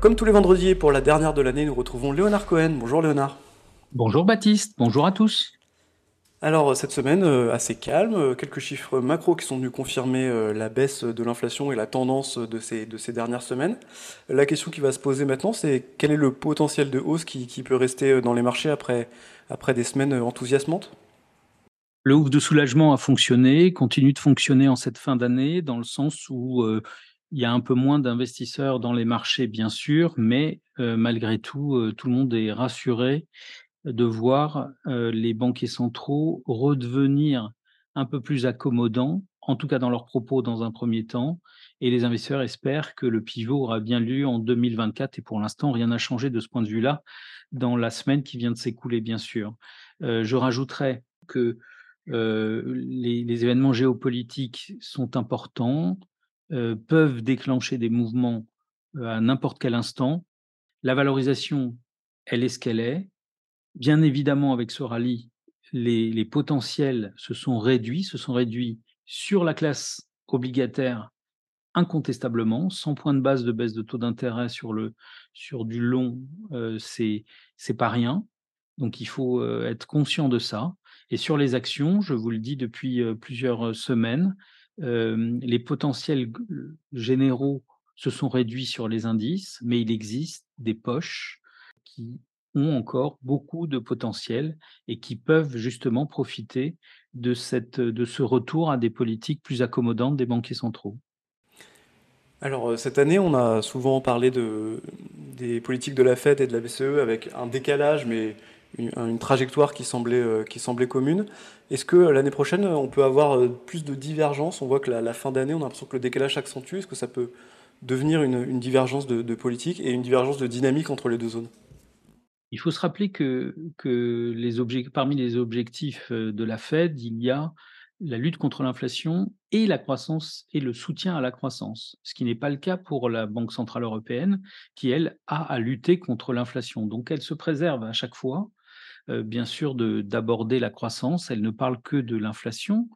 Comme tous les vendredis pour la dernière de l'année, nous retrouvons Léonard Cohen. Bonjour Léonard. Bonjour Baptiste, bonjour à tous. Alors cette semaine, euh, assez calme, euh, quelques chiffres macro qui sont venus confirmer euh, la baisse de l'inflation et la tendance de ces, de ces dernières semaines. La question qui va se poser maintenant, c'est quel est le potentiel de hausse qui, qui peut rester dans les marchés après, après des semaines enthousiasmantes? Le ouf de soulagement a fonctionné, continue de fonctionner en cette fin d'année, dans le sens où il y a un peu moins d'investisseurs dans les marchés, bien sûr, mais malgré tout, tout le monde est rassuré de voir les banquiers centraux redevenir un peu plus accommodants, en tout cas dans leurs propos dans un premier temps, et les investisseurs espèrent que le pivot aura bien lieu en 2024, et pour l'instant, rien n'a changé de ce point de vue-là dans la semaine qui vient de s'écouler, bien sûr. je rajouterais que les, événements géopolitiques sont importants, peuvent déclencher des mouvements à n'importe quel instant. La valorisation, elle est ce qu'elle est. Bien évidemment, avec ce rallye, les, potentiels se sont réduits, se sont réduits sur la classe obligataire incontestablement, 100 points de base de baisse de taux d'intérêt sur, sur du long, euh, c'est pas rien. Donc il faut euh, être conscient de ça. Et sur les actions, je vous le dis depuis euh, plusieurs semaines, les potentiels généraux se sont réduits sur les indices, mais il existe des poches qui ont encore beaucoup de potentiel et qui peuvent justement profiter de, cette, de ce retour à des politiques plus accommodantes des banquiers centraux. Alors cette année, on a souvent parlé de, des politiques de la Fed et de la BCE avec un décalage, mais une, trajectoire qui semblait, euh, qui semblait commune. Est-ce que l'année prochaine, on peut avoir plus de divergence On voit que la, fin d'année, on a l'impression que le décalage s'accentue. Est-ce que ça peut devenir une, divergence de, politique et une divergence de dynamique entre les deux zones? Il faut se rappeler que, que les parmi les objectifs euh, de la Fed, il y a la lutte contre l'inflation et la croissance et le soutien à la croissance, ce qui n'est pas le cas pour la Banque centrale européenne, qui elle a à lutter contre l'inflation. Donc elle se préserve à chaque fois, euh, bien sûr, d'aborder la croissance. Elle ne parle que de l'inflation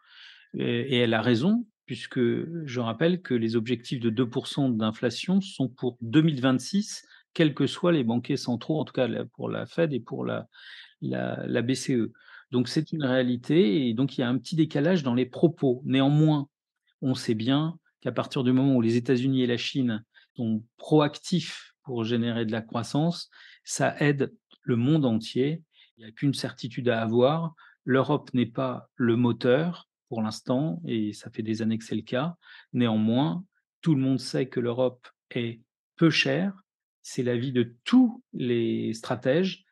et, et elle a raison puisque je rappelle que les objectifs de 2% d'inflation sont pour 2026 quels que soient les banquiers centraux, en tout cas pour la Fed et pour la, la, BCE. Donc c'est une réalité et donc il y a un petit décalage dans les propos. Néanmoins, on sait bien qu'à partir du moment où les États-Unis et la Chine sont proactifs pour générer de la croissance, ça aide le monde entier. Il n'y a qu'une certitude à avoir. L'Europe n'est pas le moteur pour l'instant, et ça fait des années que c'est le cas. Néanmoins, tout le monde sait que l'Europe est peu chère, c'est l'avis de tous les stratèges.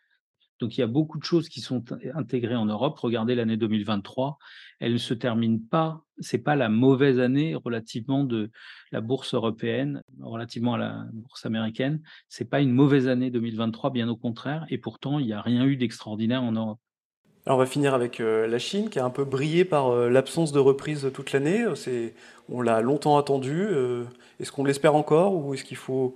Donc il y a beaucoup de choses qui sont intégrées en Europe. Regardez l'année 2023, elle ne se termine pas. C'est pas la mauvaise année relativement de la bourse européenne, relativement à la bourse américaine. C'est pas une mauvaise année 2023, bien au contraire. Et pourtant, il n'y a rien eu d'extraordinaire en Europe. Alors on va finir avec euh, la Chine qui a un peu brillé par euh, l'absence de reprise toute l'année. On l'a longtemps attendu. Euh, est-ce qu'on l'espère encore ou est-ce qu'il faut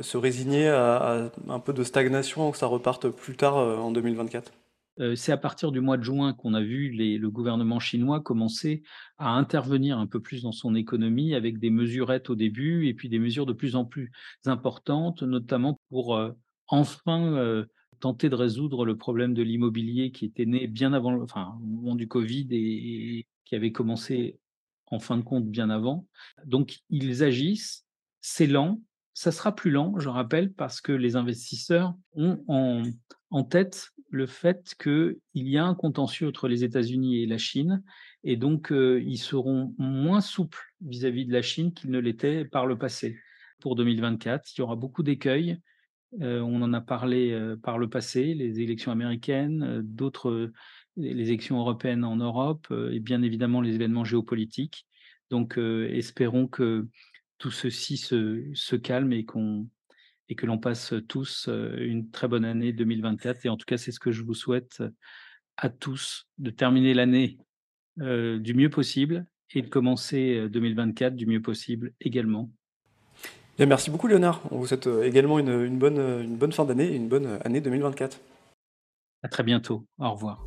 se résigner à, un peu de stagnation, que ça reparte plus tard euh, en 2024 euh, c'est à partir du mois de juin qu'on a vu le gouvernement chinois commencer à intervenir un peu plus dans son économie avec des mesurettes au début et puis des mesures de plus en plus importantes, notamment pour euh, enfin tenter de résoudre le problème de l'immobilier qui était né bien avant, enfin, au moment du Covid et qui avait commencé en fin de compte bien avant. Donc ils agissent, c'est lent, ça sera plus lent, je rappelle, parce que les investisseurs ont en, tête le fait qu'il y a un contentieux entre les États-Unis et la Chine, et donc euh, ils seront moins souples vis-à-vis de la Chine qu'ils ne l'étaient par le passé. Pour 2024, il y aura beaucoup d'écueils. Euh, on en a parlé euh, par le passé, les élections américaines, d'autres, les élections européennes en Europe, et bien évidemment les événements géopolitiques. Donc espérons que tout ceci se, calme et, qu'on et que l'on passe tous une très bonne année 2024. Et en tout cas, c'est ce que je vous souhaite à tous, de terminer l'année du mieux possible et de commencer 2024 du mieux possible également. Bien, merci beaucoup Léonard. On vous souhaite également une, bonne, une bonne fin d'année et une bonne année 2024. À très bientôt. Au revoir.